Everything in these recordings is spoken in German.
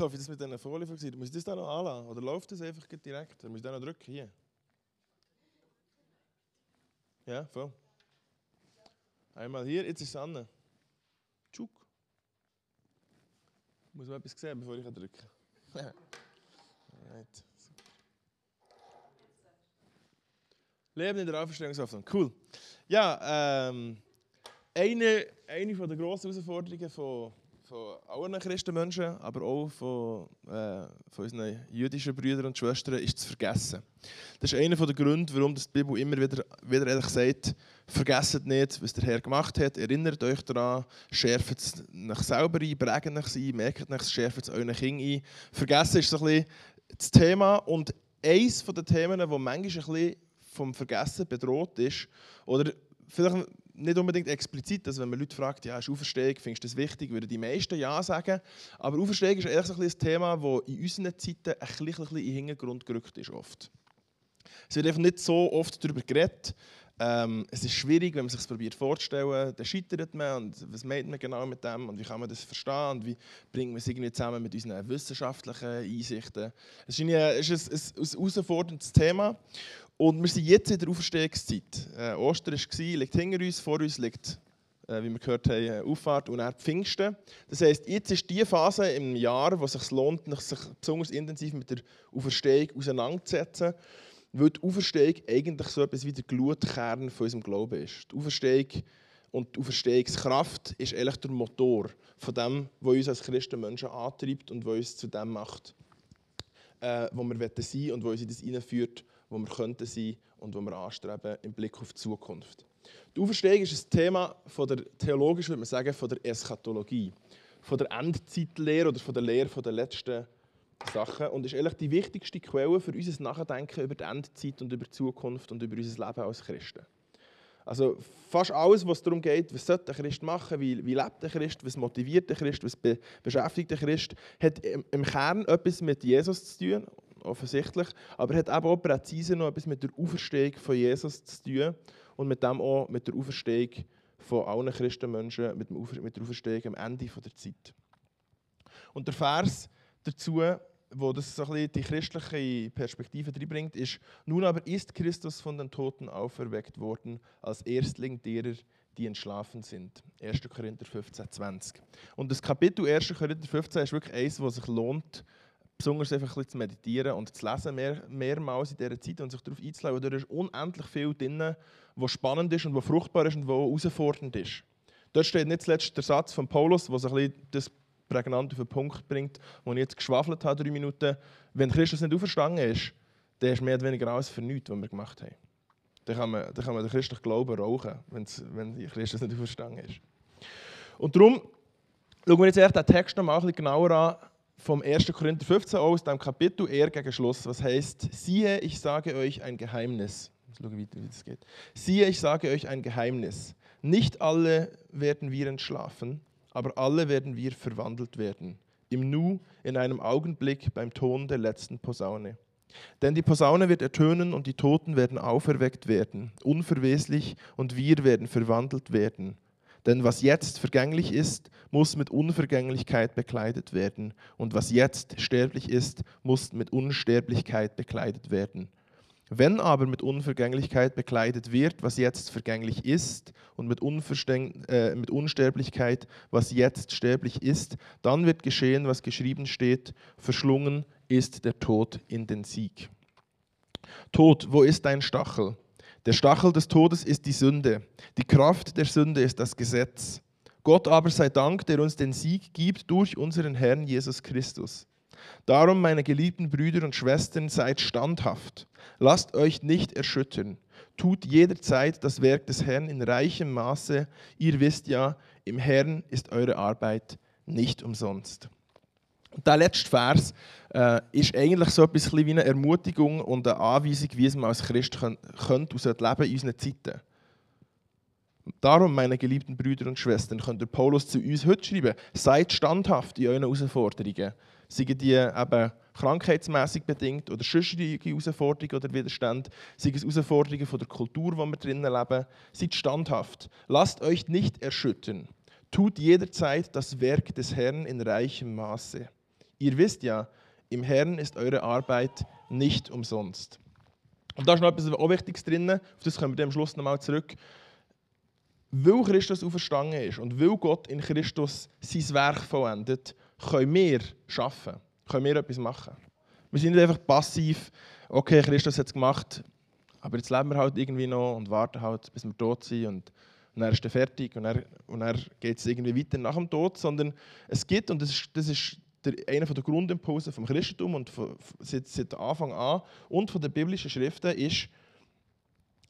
Hoffe ich, dass mit dieser Folie funktioniert. Muss ich das da noch anlassen? Oder läuft das einfach direkt? Muss ich da noch drücken? Hier. Ja, voll. Einmal hier, jetzt ist es an. Tschuk. Muss man etwas sehen, bevor ich drücken kann. right. Leben in der Auferstehungshoffnung. Cool. Ja, ähm, eine, eine der grossen Herausforderungen von, von allen Christenmenschen, aber auch von, äh, von unseren jüdischen Brüdern und Schwestern, ist zu vergessen. Das ist einer der Gründe, warum die Bibel immer wieder, wieder ehrlich sagt, vergesst nicht, was der Herr gemacht hat, erinnert euch daran, schärft es nach selber ein, prägt es ein, merkt es, schärft es euren Kindern ein. Vergessen ist so ein bisschen das Thema und eines der Themen, das manchmal ein bisschen vom Vergessen bedroht ist. Oder vielleicht nicht unbedingt explizit, also wenn man Leute fragt, ja, ist Auferstehung, findest du das wichtig, würden die meisten ja sagen. Aber Auferstehung ist ehrlich so ein, Thema, das in unseren Zeiten ein bisschen, ein bisschen in den Hintergrund gerückt ist. Oft. Es wird einfach nicht so oft darüber geredet. Ähm, es ist schwierig, wenn man sich es vorzustellen, dann scheitert man und was meint man genau mit dem und wie kann man das verstehen und wie bringt man es irgendwie zusammen mit unseren wissenschaftlichen Einsichten. Es ist ein herausforderndes Thema und wir sind jetzt in der Auferstehungszeit. Äh, Ostern war, liegt hinter uns, vor uns liegt, äh, wie wir gehört haben, Auffahrt und dann Pfingsten. Das heisst, jetzt ist die Phase im Jahr, wo es sich lohnt, sich besonders intensiv mit der Auferstehung auseinanderzusetzen, weil die Auferstehung eigentlich so etwas wie der Glutkern von unserem Glauben ist. Die Auferstehung und die Auferstehungskraft ist eigentlich der Motor von dem, was uns als Christenmenschen antreibt und was uns zu dem macht, äh, wo wir sein wollen und was uns in das hineinführt, wo wir könnten sein und wo wir anstreben im Blick auf die Zukunft. Die Auferstehung ist ein Thema von der theologisch, würde man sagen, von der Eschatologie, von der Endzeitlehre oder von der Lehre der letzten Sachen und ist eigentlich die wichtigste Quelle für unser Nachdenken über die Endzeit und über die Zukunft und über unser Leben als Christen. Also fast alles, was darum geht, was sollte ein Christ machen, wie, wie lebt der Christ, was motiviert der Christ, was be beschäftigt der Christ, hat im Kern etwas mit Jesus zu tun offensichtlich. Aber er hat eben auch präzise noch etwas mit der Auferstehung von Jesus zu tun und mit dem auch mit der Auferstehung von allen Christenmenschen, mit, mit der Auferstehung am Ende der Zeit. Und der Vers dazu, wo das so ein bisschen die christliche Perspektive reinbringt, ist: Nun aber ist Christus von den Toten auferweckt worden, als Erstling derer, die entschlafen sind. 1. Korinther 15, 20. Und das Kapitel 1. Korinther 15 ist wirklich eines, das sich lohnt, besonders einfach ein zu meditieren und zu lesen, mehr, mehrmals in dieser Zeit und sich darauf einzulassen. Da ist unendlich viel drin, was spannend ist und was fruchtbar ist und was herausfordernd ist. Dort steht nicht zuletzt der Satz von Paulus, der bisschen das prägnant auf den Punkt bringt, wo ich jetzt geschwafelt habe, drei Minuten. Wenn Christus nicht auferstanden ist, dann ist mehr oder weniger alles für nichts, was wir gemacht haben. Dann kann man, dann kann man den christlichen Glauben rauchen, wenn Christus nicht auferstanden ist. Und darum schauen wir jetzt den Text noch mal ein bisschen genauer an, vom 1. Korinther 15 aus, dem Kapitel eher gegen Schluss, was heißt: Siehe, ich sage euch ein Geheimnis. Ich schaue, wie, wie das geht. Siehe, ich sage euch ein Geheimnis. Nicht alle werden wir entschlafen, aber alle werden wir verwandelt werden. Im Nu, in einem Augenblick, beim Ton der letzten Posaune. Denn die Posaune wird ertönen und die Toten werden auferweckt werden, unverweslich, und wir werden verwandelt werden. Denn was jetzt vergänglich ist, muss mit Unvergänglichkeit bekleidet werden. Und was jetzt sterblich ist, muss mit Unsterblichkeit bekleidet werden. Wenn aber mit Unvergänglichkeit bekleidet wird, was jetzt vergänglich ist, und mit, äh, mit Unsterblichkeit, was jetzt sterblich ist, dann wird geschehen, was geschrieben steht, verschlungen ist der Tod in den Sieg. Tod, wo ist dein Stachel? Der Stachel des Todes ist die Sünde. Die Kraft der Sünde ist das Gesetz. Gott aber sei Dank, der uns den Sieg gibt durch unseren Herrn Jesus Christus. Darum, meine geliebten Brüder und Schwestern, seid standhaft. Lasst euch nicht erschüttern. Tut jederzeit das Werk des Herrn in reichem Maße. Ihr wisst ja, im Herrn ist eure Arbeit nicht umsonst. Und der letzte Vers äh, ist eigentlich so etwas wie eine Ermutigung und eine Anweisung, wie es man als Christ können, könnte leben in unseren Zeiten. Darum, meine geliebten Brüder und Schwestern, könnt ihr Paulus zu uns heute schreiben, seid standhaft in euren Herausforderungen. Seien die eben krankheitsmässig bedingt oder sonstige Herausforderungen oder Widerstände, seien es Herausforderungen von der Kultur, wo wir drinnen leben. Seid standhaft. Lasst euch nicht erschüttern. Tut jederzeit das Werk des Herrn in reichem Maße. Ihr wisst ja, im Herrn ist eure Arbeit nicht umsonst. Und da ist noch etwas Wichtiges drin, auf das kommen wir am Schluss nochmal zurück. Weil Christus auferstanden ist und weil Gott in Christus sein Werk vollendet, können wir arbeiten, können wir etwas machen. Wir sind nicht einfach passiv, okay, Christus hat es gemacht, aber jetzt leben wir halt irgendwie noch und warten halt, bis wir tot sind und, und dann ist er fertig und dann, dann geht es irgendwie weiter nach dem Tod, sondern es gibt, und das ist, das ist der, einer der Grundimpulse vom Christentum und von, seit, seit Anfang an und von den biblischen Schriften ist,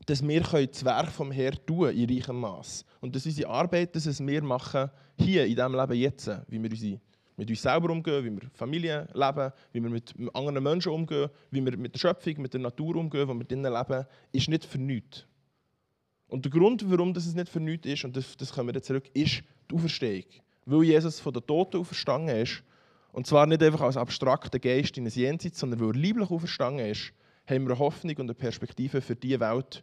dass wir das Werk vom Herrn tun in reichem Maß. Und dass unsere Arbeit, dass wir machen, hier in diesem Leben jetzt, wie wir unsere, mit uns selber umgehen, wie wir Familie leben, wie wir mit anderen Menschen umgehen, wie wir mit der Schöpfung, mit der Natur umgehen, wo wir drinnen leben, ist nicht für nichts. Und der Grund, warum das nicht für nichts ist, und das, das kommen wir jetzt zurück, ist die Auferstehung. Weil Jesus von den Toten auferstanden ist und zwar nicht einfach als abstrakter Geist in ein Jenseits, sondern weil er lieblich auferstanden ist, haben wir eine Hoffnung und eine Perspektive für diese Welt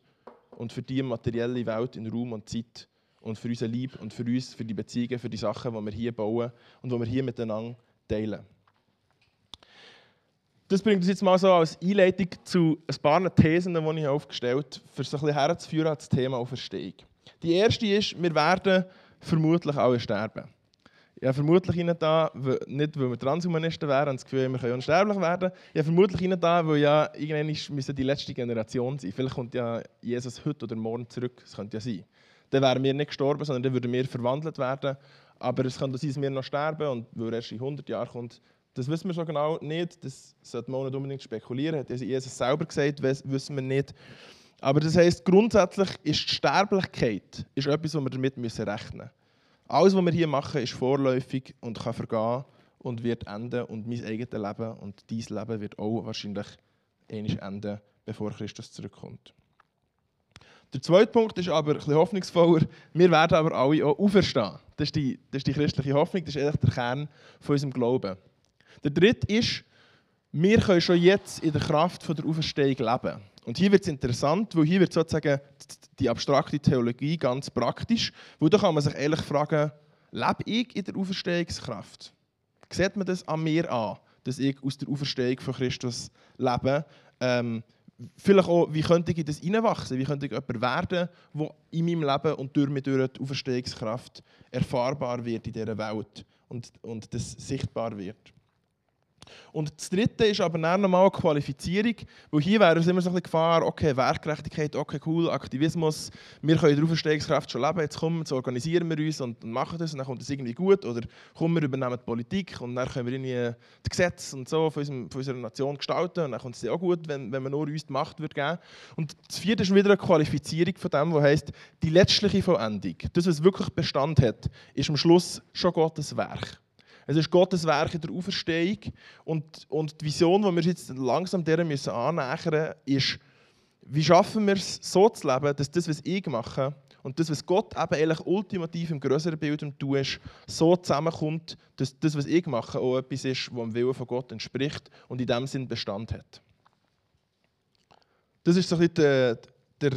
und für die materielle Welt in Raum und Zeit und für unser Lieb und für uns, für die Beziehungen, für die Sachen, die wir hier bauen und die wir hier miteinander teilen. Das bringt uns jetzt mal so als Einleitung zu ein paar Thesen, die ich aufgestellt habe, für so ein bisschen herzuführen an das Thema Auferstehung. Die erste ist, wir werden vermutlich alle sterben. Ich habe vermutlich ihnen da, nicht weil wir Transhumanisten wären und das Gefühl wir können unsterblich werden, ich habe vermutlich ihnen da, weil ja irgendwann müssen die letzte Generation sein. Vielleicht kommt ja Jesus heute oder morgen zurück, das könnte ja sein. Dann wären wir nicht gestorben, sondern dann würden wir verwandelt werden. Aber es könnte sein, dass wir noch sterben und weil er erst in 100 Jahren kommt, das wissen wir so genau nicht. Das sollte man auch nicht unbedingt spekulieren. Hat Jesus selber gesagt, wissen wir nicht. Aber das heisst, grundsätzlich ist die Sterblichkeit ist etwas, was wir damit rechnen müssen. Alles, was wir hier machen, ist vorläufig und kann vergehen und wird enden. Und mein eigenes Leben und dein Leben wird auch wahrscheinlich ähnlich enden, bevor Christus zurückkommt. Der zweite Punkt ist aber ein bisschen hoffnungsvoller. Wir werden aber alle auch auferstehen. Das ist die, das ist die christliche Hoffnung, das ist eigentlich der Kern von unserem Glauben. Der dritte ist, wir können schon jetzt in der Kraft der Auferstehung leben. Und hier wird es interessant, weil hier wird sozusagen die abstrakte Theologie ganz praktisch, weil da kann man sich ehrlich fragen, lebe ich in der Auferstehungskraft? Sieht man das an mir an, dass ich aus der Auferstehung von Christus lebe? Ähm, vielleicht auch, wie könnte ich in das hineinwachsen? Wie könnte ich jemand werden, der in meinem Leben und durch mich durch die Auferstehungskraft erfahrbar wird in dieser Welt und, und das sichtbar wird? Und das Dritte ist aber dann nochmal Qualifizierung, weil hier wäre es immer so ein bisschen Gefahr, okay, Werkgerechtigkeit, okay, cool, Aktivismus, wir können in der Auferstehungskraft schon leben, jetzt kommen, jetzt organisieren wir uns und, machen das und dann kommt das irgendwie gut oder kommen wir übernehmen die Politik und dann können wir irgendwie die Gesetze und so von, unserem, von unserer Nation gestalten und dann kommt es auch gut, wenn, wenn man nur uns die Macht würde geben Und das Vierte ist wieder eine Qualifizierung von dem, was heisst, die letztliche Vollendung, das, was wirklich Bestand hat, ist am Schluss schon Gottes Werk. Es ist Gottes Werk in der Auferstehung. Und, und die Vision, die wir jetzt langsam der müssen annähern müssen, ist, wie schaffen wir es, so zu leben, dass das, was ich mache, und das, was Gott eben eigentlich ultimativ im größeren Bild im so zusammenkommt, dass das, was ich mache, auch etwas ist, was dem Willen von Gott entspricht und in dem Sinn Bestand hat. Das ist so ein bisschen der, der,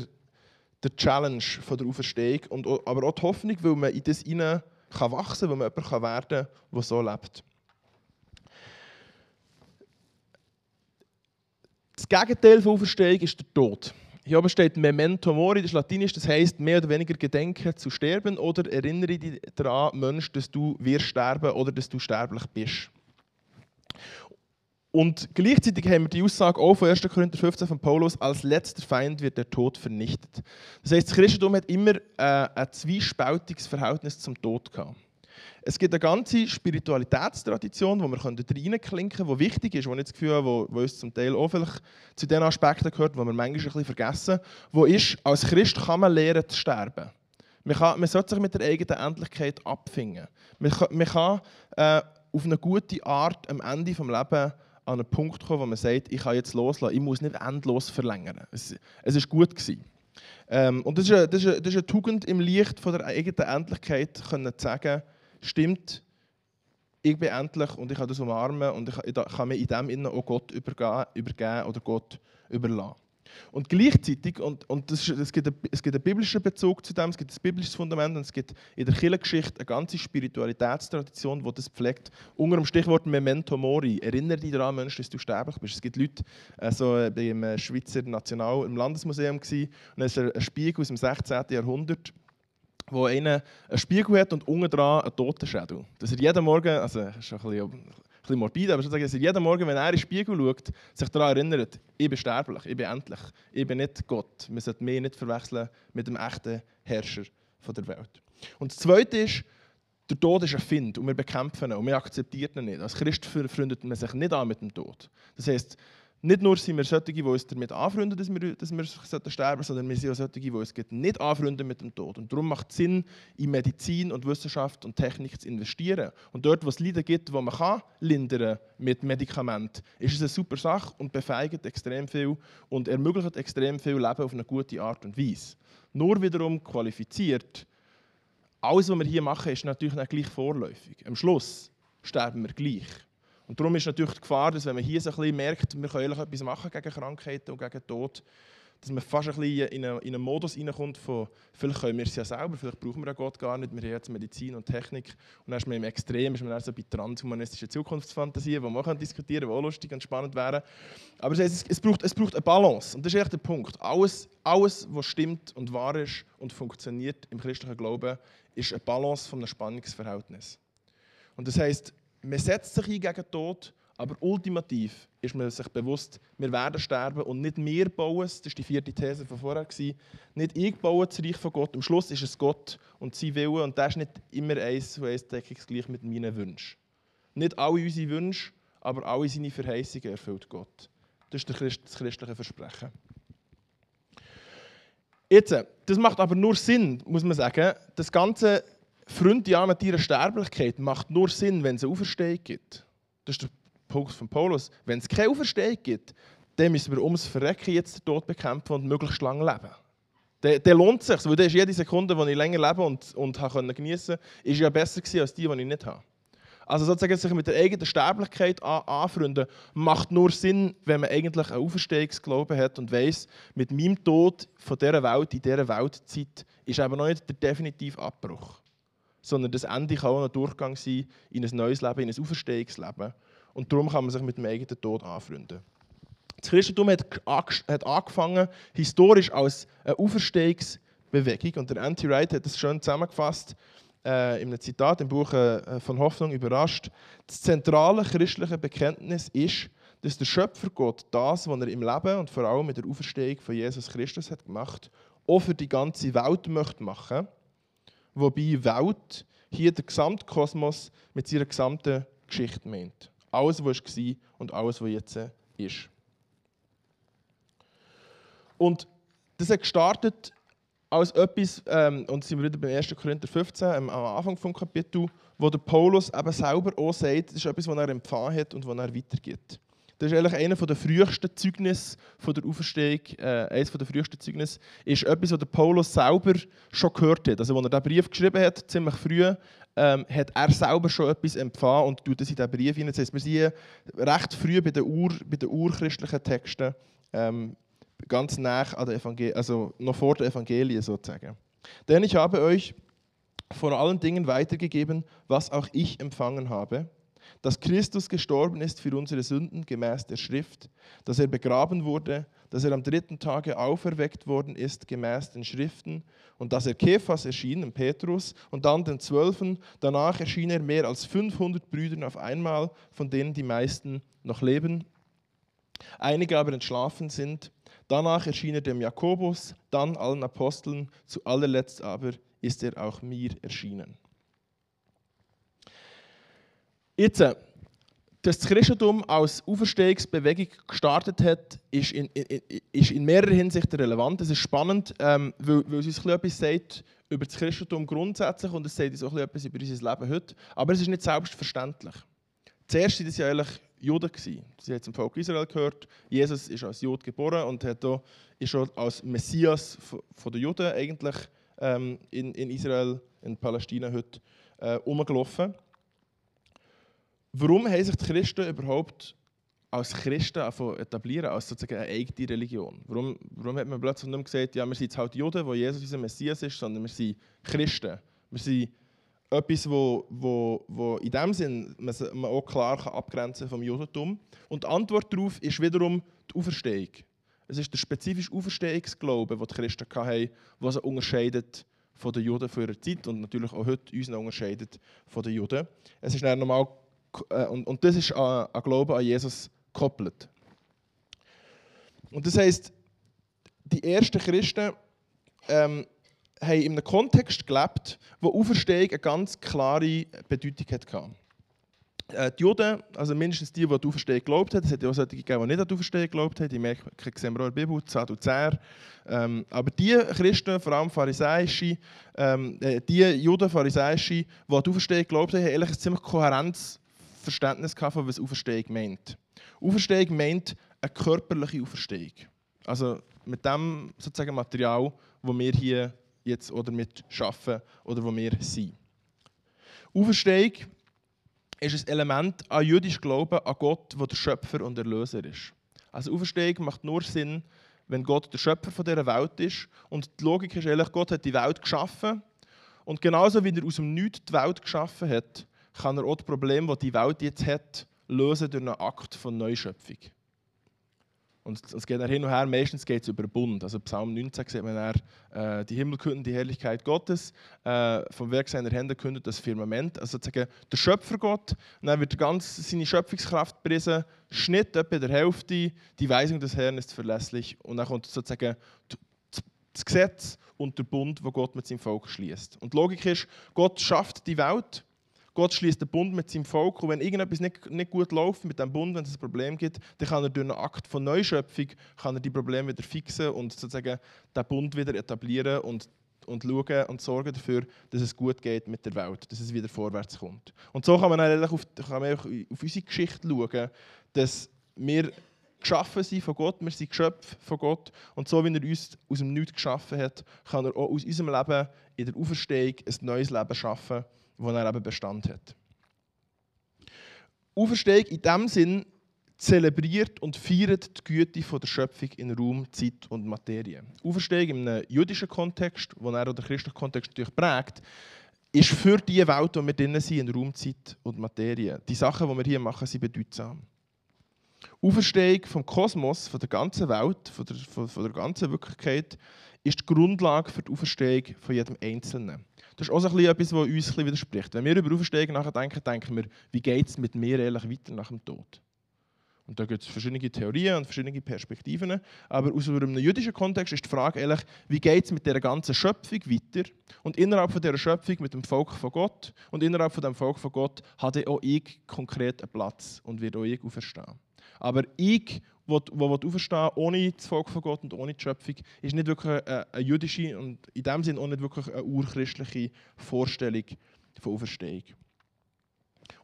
der Challenge von der Auferstehung, und, aber auch die Hoffnung, weil man in das hinein kann wachsen kann, weil man jemand werden kann, der so lebt. Das Gegenteil von Auferstehung ist der Tod. Hier oben steht Memento Mori, das ist Latinisch, das heisst mehr oder weniger Gedenken zu sterben oder erinnere dich daran, Mensch, dass du wirst sterben oder dass du sterblich bist. Und gleichzeitig haben wir die Aussage auch von 1. Korinther 15 von Paulus, als letzter Feind wird der Tod vernichtet. Das heißt, das Christentum hat immer äh, ein zwiespältiges Verhältnis zum Tod gehabt. Es gibt eine ganze Spiritualitätstradition, wo wir reinklinken können, die wichtig ist, wo ich das Gefühl habe, wo, wo uns zum Teil auch vielleicht zu den Aspekten gehört, die wir manchmal ein bisschen vergessen, wo ist, als Christ kann man lernen zu sterben. Man, kann, man sollte sich mit der eigenen Endlichkeit abfinden. Man kann, man kann äh, auf eine gute Art am Ende des Lebens an einen Punkt kommen, wo man sagt, ich kann jetzt loslassen, ich muss nicht endlos verlängern. Es, es ist gut gewesen. Ähm, und das ist, eine, das, ist eine, das ist eine Tugend im Licht von der eigenen Endlichkeit, können zu sagen, stimmt, ich bin endlich und ich kann das umarmen und ich, ich kann mich in dem Innen auch Gott übergeben, übergeben oder Gott überlassen. Und gleichzeitig, und, und das es, gibt einen, es gibt einen biblischen Bezug zu dem, es gibt ein biblisches Fundament und es gibt in der Kirchengeschichte eine ganze Spiritualitätstradition, die das pflegt. Unter dem Stichwort Memento Mori, erinnere dich daran, Mensch, dass du sterblich bist. Es gibt Leute, also beim Schweizer National, im Landesmuseum gewesen, und es ist ein Spiegel aus dem 16. Jahrhundert, wo einer einen Spiegel hat und unten dran einen Totenschädel. Dass er jeden Morgen, also das ist ein bisschen bisschen morbide, aber sozusagen, dass er jeden Morgen, wenn er in den Spiegel schaut, sich daran erinnert, ich bin sterblich, ich bin endlich, ich bin nicht Gott. Man sollte mich nicht verwechseln mit dem echten Herrscher der Welt. Und das Zweite ist, der Tod ist ein Find und wir bekämpfen ihn und wir akzeptieren ihn nicht. Als Christ freundet man sich nicht an mit dem Tod. Das heißt, nicht nur sind wir solche, die uns damit anfreunden, dass wir, dass wir sterben sondern wir sind auch solche, die uns nicht anfreunden mit dem Tod. Und darum macht es Sinn, in Medizin und Wissenschaft und Technik zu investieren. Und dort, wo es Leiden gibt, wo man kann lindern mit Medikamenten, ist es eine super Sache und befeigt extrem viel und ermöglicht extrem viel Leben auf eine gute Art und Weise. Nur wiederum qualifiziert, alles, was wir hier machen, ist natürlich nicht gleich vorläufig. Am Schluss sterben wir gleich. Und darum ist natürlich die Gefahr, dass wenn man hier so ein bisschen merkt, wir können etwas machen gegen Krankheiten und gegen Tod, dass man fast ein bisschen in einen, in einen Modus reinkommt von, vielleicht können wir es ja selber, vielleicht brauchen wir ja Gott gar nicht, wir haben jetzt Medizin und Technik. Und dann ist man im Extrem, ist man dann so bei transhumanistischen Zukunftsfantasien, die man diskutieren kann, die auch lustig und spannend wären. Aber es, es, braucht, es braucht eine Balance. Und das ist echt der Punkt. Alles, alles, was stimmt und wahr ist und funktioniert im christlichen Glauben, ist eine Balance von einem Spannungsverhältnis. Und das heißt, man setzt sich ein gegen den Tod, aber ultimativ ist man sich bewusst, wir werden sterben und nicht wir bauen es, das war die vierte These von vorher, nicht ich baue das Reich von Gott, am Schluss ist es Gott und sein Wille und das ist nicht immer eins zu eins deckungsgleich mit meinen Wünschen. Nicht alle unsere Wünsche, aber alle seine Verheißungen erfüllt Gott. Das ist das christliche Versprechen. Jetzt, das macht aber nur Sinn, muss man sagen, das ganze Freunde mit ihrer Sterblichkeit macht nur Sinn, wenn es eine Auferstehung gibt. Das ist der Punkt von Paulus. Wenn es keine Auferstehung gibt, dann müssen wir ums Verrecken jetzt den Tod bekämpfen und möglichst lange leben. Der, der lohnt sich, weil das ist jede Sekunde, die ich länger lebe und, und geniessen konnte, ist ja besser gewesen als die, die ich nicht habe. Also sozusagen sich mit der eigenen Sterblichkeit an, anfreunden, macht nur Sinn, wenn man eigentlich einen Auferstehungsglauben hat und weiß, mit meinem Tod von dieser Welt in dieser Weltzeit ist eben noch nicht der definitive Abbruch sondern das Ende kann auch ein Durchgang sein in ein neues Leben, in ein Auferstehungsleben. Und darum kann man sich mit dem eigenen Tod anfreunden. Das Christentum hat, angefangen historisch als eine Auferstehungsbewegung und der Anti-Wright hat das schön zusammengefasst äh, in einem Zitat im Buch äh, von Hoffnung überrascht. Das zentrale christliche Bekenntnis ist, dass der Schöpfer Gott das, was er im Leben und vor allem mit der Auferstehung von Jesus Christus hat gemacht, auch für die ganze Welt möchte machen wobei Welt hier der Gesamtkosmos mit seiner gesamten Geschichte meint. Alles, was war und alles, was jetzt ist. Und das hat gestartet als etwas, ähm, und sind wir wieder beim 1. Korinther 15, ähm, am Anfang des Kapitels, wo der Paulus eben selber auch sagt, das ist etwas, was er empfangen hat und was er weitergibt. Das ist eigentlich einer der frühesten Zeugnisse der Auferstehung. Äh, eines der frühesten Zeugnisse ist etwas, was der Paulus selber schon gehört hat. Also, als er diesen Brief geschrieben hat, ziemlich früh, ähm, hat er selber schon etwas empfangen und tut das in diesen Brief hinein. Das heisst, wir sind recht früh bei den, Ur, bei den urchristlichen Texten, ähm, ganz nah an der Evangelien, also noch vor den Evangelien sozusagen. Denn ich habe euch vor allen Dingen weitergegeben, was auch ich empfangen habe dass Christus gestorben ist für unsere Sünden gemäß der Schrift, dass er begraben wurde, dass er am dritten Tage auferweckt worden ist gemäß den Schriften und dass er Kephas erschien, Petrus, und dann den Zwölfen. Danach erschien er mehr als 500 Brüdern auf einmal, von denen die meisten noch leben, einige aber entschlafen sind. Danach erschien er dem Jakobus, dann allen Aposteln, zu allerletzt aber ist er auch mir erschienen. Jetzt, äh, dass das Christentum als Auferstehungsbewegung gestartet hat, ist in, in, ist in mehrerer Hinsicht relevant. Es ist spannend, ähm, weil, weil es uns etwas sagt über das Christentum grundsätzlich und es sagt uns auch etwas über unser Leben heute. Aber es ist nicht selbstverständlich. Zuerst waren das ja eigentlich Juden. Sie haben zum Volk Israel gehört. Jesus ist als Jude geboren und hat auch, ist auch als Messias von der Juden eigentlich ähm, in, in Israel, in Palästina heute, äh, umgelaufen. Warum haben sich die Christen überhaupt als Christen etablieren, als sozusagen eine eigene Religion. Warum, warum hat man plötzlich nicht mehr gesagt, ja, wir sind jetzt halt Juden, wo Jesus unser Messias ist, sondern wir sind Christen. Wir sind etwas, wo, wo, wo in dem Sinn man, auch klar abgrenzen vom Judentum. Und die Antwort darauf ist wiederum die Auferstehung. Es ist der spezifische Auferstehungsglaube, den die Christen hatten, der sie unterscheidet von den Juden von ihrer Zeit und natürlich auch heute uns unterscheidet von den Juden. Es ist dann normal, und, und das ist an, Glauben an Jesus gekoppelt. Und das heisst, die ersten Christen ähm, haben in einem Kontext gelebt, wo Auferstehung eine ganz klare Bedeutung hatte. Äh, die Juden, also mindestens die, die an die Auferstehung geglaubt haben, es hat ja auch solche gegeben, die nicht an die Auferstehung geglaubt haben, die merken, sehen wir auch in der Bibel, Sadduzäer. Ähm, aber die Christen, vor allem Pharisäische, ähm, äh, die Juden, Pharisäische, die an die Auferstehung geglaubt haben, haben eigentlich ein ziemlich kohärentes Verständnis von was Auferstehung meint. Auferstehung meint eine körperliche Auferstehung. Also mit dem sozusagen Material, das wir hier jetzt oder mit schaffen oder wo wir sind. Auferstehung ist ein Element an jüdisch Glauben an Gott, der der Schöpfer und Erlöser ist. Also Auferstehung macht nur Sinn, wenn Gott der Schöpfer von dieser Welt ist. Und die Logik ist ehrlich, Gott hat die Welt geschaffen. Und genauso wie er aus dem Nichts die Welt geschaffen hat, kann er auch die Probleme, die die Welt jetzt hat, lösen durch einen Akt von Neuschöpfung. Und es geht dann hin und her, meistens geht es über den Bund. Also Psalm 19 sieht man dann, äh, die Himmel künden die Herrlichkeit Gottes, äh, vom Werk seiner Hände kündet das Firmament. Also sozusagen der Schöpfergott, und dann wird ganz seine Schöpfungskraft gepriesen, Schnitt etwa der Hälfte, die Weisung des Herrn ist verlässlich. Und dann kommt sozusagen das Gesetz und der Bund, wo Gott mit seinem Volk schließt. Und die Logik ist, Gott schafft die Welt Gott schließt den Bund mit seinem Volk und wenn irgendetwas nicht, nicht gut läuft mit dem Bund, wenn es ein Problem gibt, dann kann er durch einen Akt von Neuschöpfung kann er die Probleme wieder fixen und sozusagen den Bund wieder etablieren und, und schauen und sorgen dafür, dass es gut geht mit der Welt, dass es wieder vorwärts kommt. Und so kann man eigentlich auf, kann man auf unsere Geschichte schauen, dass wir geschaffen sind von Gott, wir sind Geschöpfe von Gott und so wie er uns aus dem Nichts geschaffen hat, kann er auch aus unserem Leben in der Auferstehung ein neues Leben schaffen wo er eben Bestand hat. Auferstehung in diesem Sinn zelebriert und feiert die Güte der Schöpfung in Raum, Zeit und Materie. Auferstehung in einem jüdischen Kontext, wo er den christlichen Kontext natürlich prägt, ist für die Welt, wo wir drinnen sind, in Raum, Zeit und Materie. Die Sachen, die wir hier machen, sind bedeutsam. Auferstehung vom Kosmos, von der ganzen Welt, von der, von, von der ganzen Wirklichkeit, ist die Grundlage für die Auferstehung von jedem Einzelnen. Das ist auch so ein etwas, was uns ein widerspricht. Wenn wir über Auferstehung nachdenken, denken wir, wie geht es mit mir ehrlich weiter nach dem Tod? Und da gibt es verschiedene Theorien und verschiedene Perspektiven. Aber aus einem jüdischen Kontext ist die Frage ehrlich, wie geht es mit dieser ganzen Schöpfung weiter? Und innerhalb von dieser Schöpfung mit dem Volk von Gott und innerhalb von dem Volk von Gott hat auch ich konkret einen Platz und wird auch ich auferstehen. Aber ich wo, wo auferstehen ohne das Volk von Gott und ohne die Schöpfung, ist nicht wirklich eine, eine jüdische und in dem Sinne auch nicht wirklich eine urchristliche Vorstellung von Auferstehung.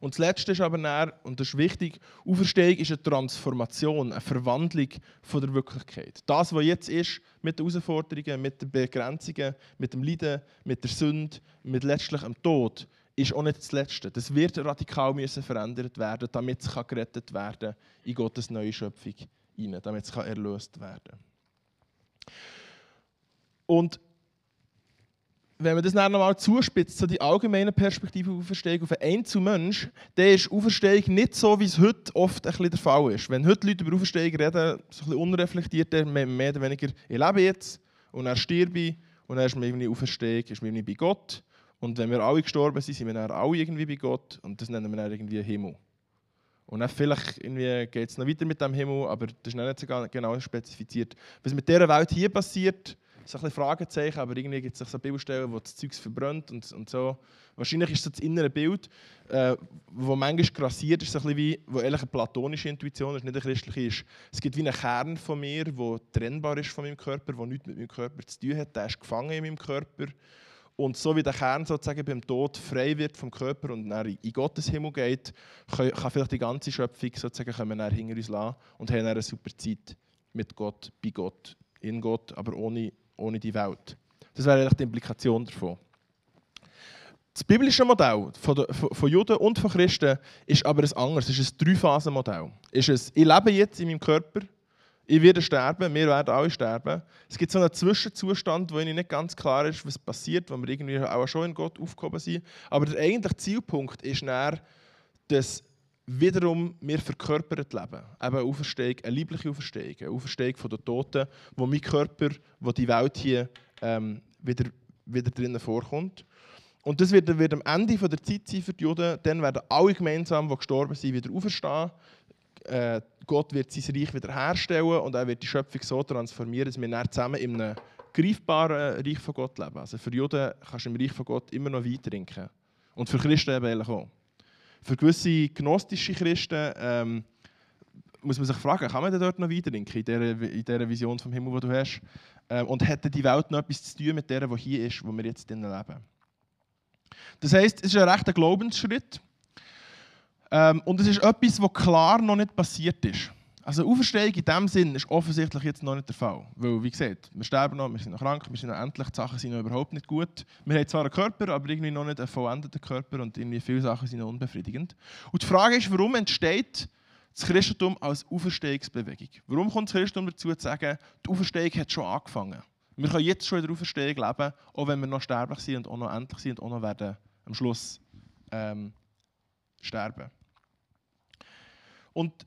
Und das Letzte ist aber näher, und das ist wichtig, Auferstehung ist eine Transformation, eine Verwandlung von der Wirklichkeit. Das, was jetzt ist, mit den Herausforderungen, mit den Begrenzungen, mit dem Leiden, mit der Sünde, mit letztlich dem Tod, ist auch nicht das Letzte. Das wird radikal müssen verändert werden, damit es gerettet werden kann in Gottes neue Schöpfung hinein, damit es erlöst werden kann. Und wenn man das dann nochmal zuspitzt, so die allgemeine Perspektive auf Auferstehung auf einen Einzelmensch, dann ist Auferstehung nicht so, wie es heute oft ein bisschen der Fall ist. Wenn heute Leute über Auferstehung reden, so ein bisschen unreflektiert, mehr oder weniger, ich lebe jetzt und er stirbt und dann ist man irgendwie Auferstehung, ist man irgendwie bei Gott und wenn wir alle gestorben sind, sind wir dann alle irgendwie bei Gott und das nennen wir dann irgendwie Himmel. Und dann vielleicht geht es noch weiter mit dem Himmel, aber das ist nicht so genau spezifiziert. Was mit dieser Welt hier passiert, ist ein bisschen Fragezeichen, aber irgendwie gibt es so Bildstellen, wo das Zeug verbrennt und, und so. Wahrscheinlich ist so das innere Bild, äh, wo manchmal grassiert ist, so ein bisschen wie, wo ehrlich eine platonische Intuition ist, nicht eine christliche ist. Es gibt wie einen Kern von mir, der trennbar ist von meinem Körper, der nichts mit meinem Körper zu tun hat. Der ist gefangen in meinem Körper. Und so wie der Kern sozusagen beim Tod frei wird vom Körper und dann in Gottes Himmel geht, kann vielleicht die ganze Schöpfung sozusagen können wir hinter uns lassen und haben eine super Zeit mit Gott, bei Gott, in Gott, aber ohne, ohne die Welt. Das wäre die Implikation davon. Das biblische Modell von, der, von, Juden und von Christen ist aber ein anderes. Es ist ein Drei-Phasen-Modell. ich lebe jetzt in meinem Körper, ich werde sterben, wir werden alle sterben. Es gibt so einen Zwischenzustand, wo ihnen nicht ganz klar ist, was passiert, wo wir irgendwie auch schon in Gott aufgehoben sind. Aber der eigentliche Zielpunkt ist dann, dass wiederum wir verkörpert leben. Eben eine Auferstehung, eine liebliche Auferstehung, eine Auferstehung von den Toten, wo mein Körper, wo die Welt hier ähm, wieder, wieder drinnen vorkommt. Und das wird, wird am Ende der Zeit sein für die Juden. Dann werden alle gemeinsam, die gestorben sind, wieder auferstehen. Äh, Gott wird sein Reich wiederherstellen und er wird die Schöpfung so transformieren, dass wir dann zusammen in einem greifbaren Reich von Gott leben. Also für Juden kannst du im Reich von Gott immer noch Wein trinken. Und für Christen eben auch. Für gewisse gnostische Christen ähm, muss man sich fragen, kann man denn dort noch Wein trinken, in dieser, in dieser Vision vom Himmel, die du hast? Ähm, und hätte die Welt noch etwas zu tun mit der, die hier ist, wo wir jetzt leben? Das heisst, es ist ein rechter Glaubensschritt. Ähm, und es ist etwas, was klar noch nicht passiert ist. Also Auferstehung in diesem Sinn ist offensichtlich jetzt noch nicht der Fall. Weil, wie gesagt, wir sterben noch, wir sind noch krank, wir sind noch endlich, die Sachen sind noch überhaupt nicht gut. Wir haben zwar einen Körper, aber irgendwie noch nicht einen vollendeten Körper und irgendwie viele Sachen sind noch unbefriedigend. Und die Frage ist, warum entsteht das Christentum als Auferstehungsbewegung? Warum kommt das Christentum dazu zu sagen, die Auferstehung hat schon angefangen? Wir können jetzt schon in der Auferstehung leben, auch wenn wir noch sterblich sind und auch noch endlich sind und auch noch werden am Schluss ähm, sterben. Und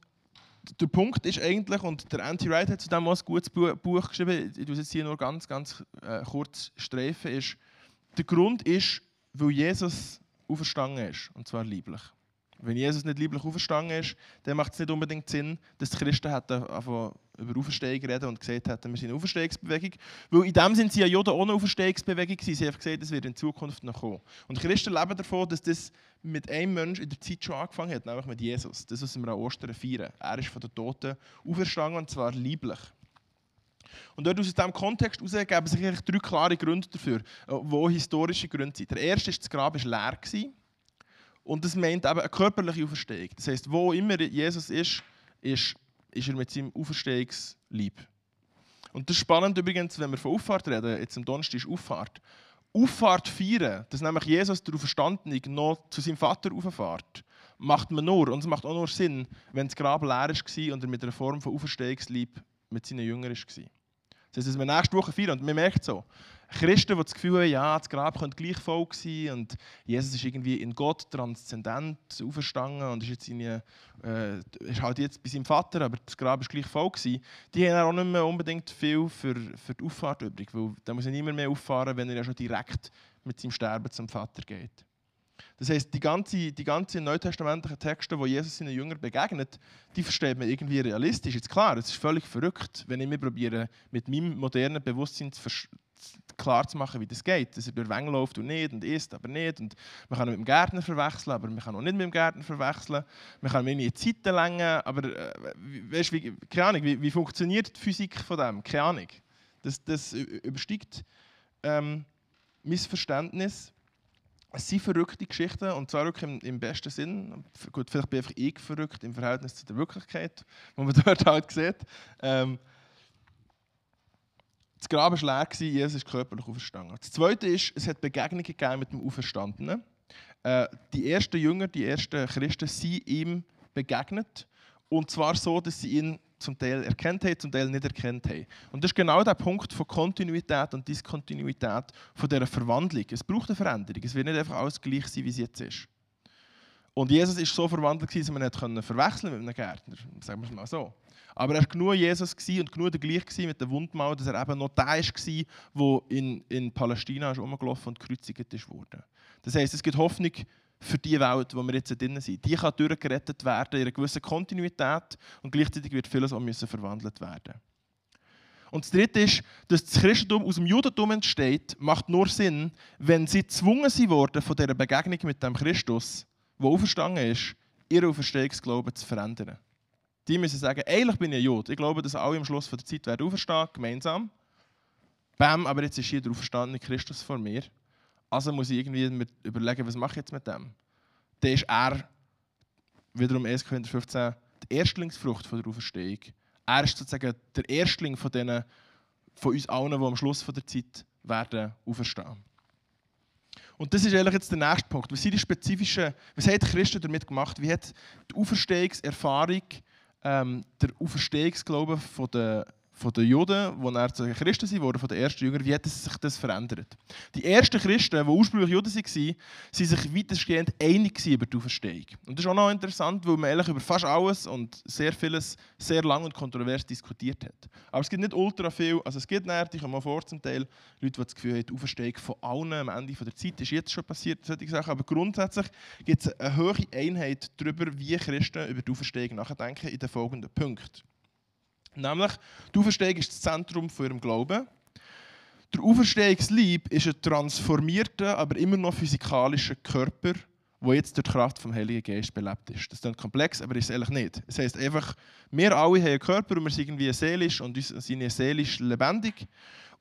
der Punkt ist eigentlich, und der Anti-Wright hat zu dem auch ein gutes Buch geschrieben, ich tue es hier nur ganz, ganz äh, kurz streifen, ist, der Grund ist, weil Jesus auferstanden ist, und zwar lieblich. Wenn Jesus nicht lieblich auferstanden ist, dann macht es nicht unbedingt Sinn, dass die Christen hätten über Auferstehung reden und gesagt hätten, wir sind eine Auferstehungsbewegung. Weil in dem sind sie ja Juden ohne Auferstehungsbewegung. Sie haben gesagt, das wird in Zukunft noch kommen. Und Christen leben davon, dass das mit einem Menschen in der Zeit schon angefangen hat, nämlich mit Jesus. Das, was wir an Ostern feiern. Er ist von den Toten auferstanden und zwar lieblich. Und dort aus diesem Kontext heraus geben sich eigentlich drei klare Gründe dafür, wo historische Gründe sind. Der erste ist, das Grab war leer. Gewesen. Und das meint eben eine körperliche Auferstehung. Das heißt, wo immer Jesus ist, ist, ist er mit seinem Auferstehungslieb. Und das ist spannend übrigens, wenn wir von Auffahrt reden, jetzt am Donnerstag ist Auffahrt. Auffahrt feiern, dass nämlich Jesus der Auferstandene noch zu seinem Vater auffahrt, macht man nur, und es macht auch nur Sinn, wenn das Grab leer war und er mit einer Form von Auferstehungslieb mit seinen Jüngern war. Das heißt, dass wir nächste Woche feiern, und man merkt so, Christen, die das Gefühl haben, ja, das Grab könnte gleich voll sein und Jesus ist irgendwie in Gott transzendent auferstanden und ist, jetzt irgendwie, äh, ist halt jetzt bei seinem Vater, aber das Grab ist gleich voll gewesen, die haben auch nicht mehr unbedingt viel für, für die Auffahrt übrig, weil da muss er niemand mehr auffahren, wenn er ja schon direkt mit seinem Sterben zum Vater geht. Das heißt, die ganzen die ganze neutestamentlichen Texte, wo Jesus seinen Jüngern begegnet, die versteht man irgendwie realistisch. Jetzt klar, es ist völlig verrückt, wenn ich mir probiere, mit meinem modernen Bewusstsein zu, klar zu machen, wie das geht. Dass er durch Wänge läuft und nicht und isst, aber nicht. Und man kann ihn mit dem Gärtner verwechseln, aber man kann auch nicht mit dem Gärtner verwechseln. Man kann meine Zeiten länger, aber äh, weißt, wie, keine Ahnung, wie, wie, funktioniert die Physik von dem? Keine Ahnung. Das, das übersteigt ähm, mein Verständnis. Es sind verrückte Geschichten und zwar wirklich im, im, besten Sinn. Gut, vielleicht bin ich einfach verrückt im Verhältnis zu der Wirklichkeit, die man dort halt sieht. Ähm, das Grab war leer, Jesus ist körperlich auferstanden. Das Zweite ist, es hat Begegnungen gegeben mit dem Auferstandenen. Äh, die ersten Jünger, die ersten Christen sind ihm begegnet. Und zwar so, dass sie ihn zum Teil erkannt haben, zum Teil nicht erkannt haben. Und das ist genau der Punkt von Kontinuität und Diskontinuität von dieser Verwandlung. Es braucht eine Veränderung. Es wird nicht einfach alles gleich sein, wie es jetzt ist. Und Jesus ist so verwandelt, dass man nicht verwechseln mit einem Gärtner. Sagen wir es mal so. Aber er war genug Jesus und genug der gleich mit der Wundmauer, dass er eben noch der war, der in, in Palästina ist rumgelaufen und gekreuzigt wurde. Das heisst, es gibt Hoffnung für die Welt, wo wir jetzt drin sind. Die kann durchgerettet werden in einer gewissen Kontinuität und gleichzeitig wird vieles auch müssen verwandelt werden. Und das Dritte ist, dass das Christentum aus dem Judentum entsteht, macht nur Sinn, wenn sie gezwungen sind von dieser Begegnung mit dem Christus, der auferstanden ist, ihren Auferstehungsglauben zu verändern. Die müssen sagen, eigentlich bin ich ein Jude. Ich glaube, dass alle am Schluss der Zeit werden auferstehen, gemeinsam. Bam, aber jetzt ist hier der auferstandene Christus vor mir. Also muss ich irgendwie überlegen, was mache ich jetzt mit dem? Dann ist er, wiederum 1 Korinther 15, die Erstlingsfrucht von der Auferstehung. Er ist sozusagen der Erstling von, denen, von uns allen, die am Schluss der Zeit werden auferstehen. Und das ist eigentlich jetzt der nächste Punkt. Was sind die spezifischen, was haben die Christen damit gemacht? Wie hat die Auferstehungserfahrung, ähm, der Auferstehungsglaube von der von den Juden, die dann zu Christen sind, wurden, von den ersten Jüngern, wie hat sich das verändert? Die ersten Christen, die ursprünglich Juden waren, waren sich weitestgehend einig über die Auferstehung. Und das ist auch noch interessant, weil man ehrlich über fast alles und sehr vieles sehr lang und kontrovers diskutiert hat. Aber es gibt nicht ultra viel, also es gibt näher, ich komme vor zum Teil, Leute, die das Gefühl haben, die Auferstehung von allen am Ende der Zeit ist jetzt schon passiert, solche Sachen. Aber grundsätzlich gibt es eine hohe Einheit darüber, wie Christen über die Auferstehung nachdenken in den folgenden Punkten. Nämlich, die Auferstehung ist das Zentrum von ihrem Glauben. Der Auferstehungslieb ist ein transformierter, aber immer noch physikalischer Körper, der jetzt durch die Kraft vom Heiligen Geist belebt ist. Das ist komplex, aber ist es eigentlich nicht. Es heisst einfach, wir alle haben einen Körper und wir sind irgendwie seelisch und sind seelisch lebendig.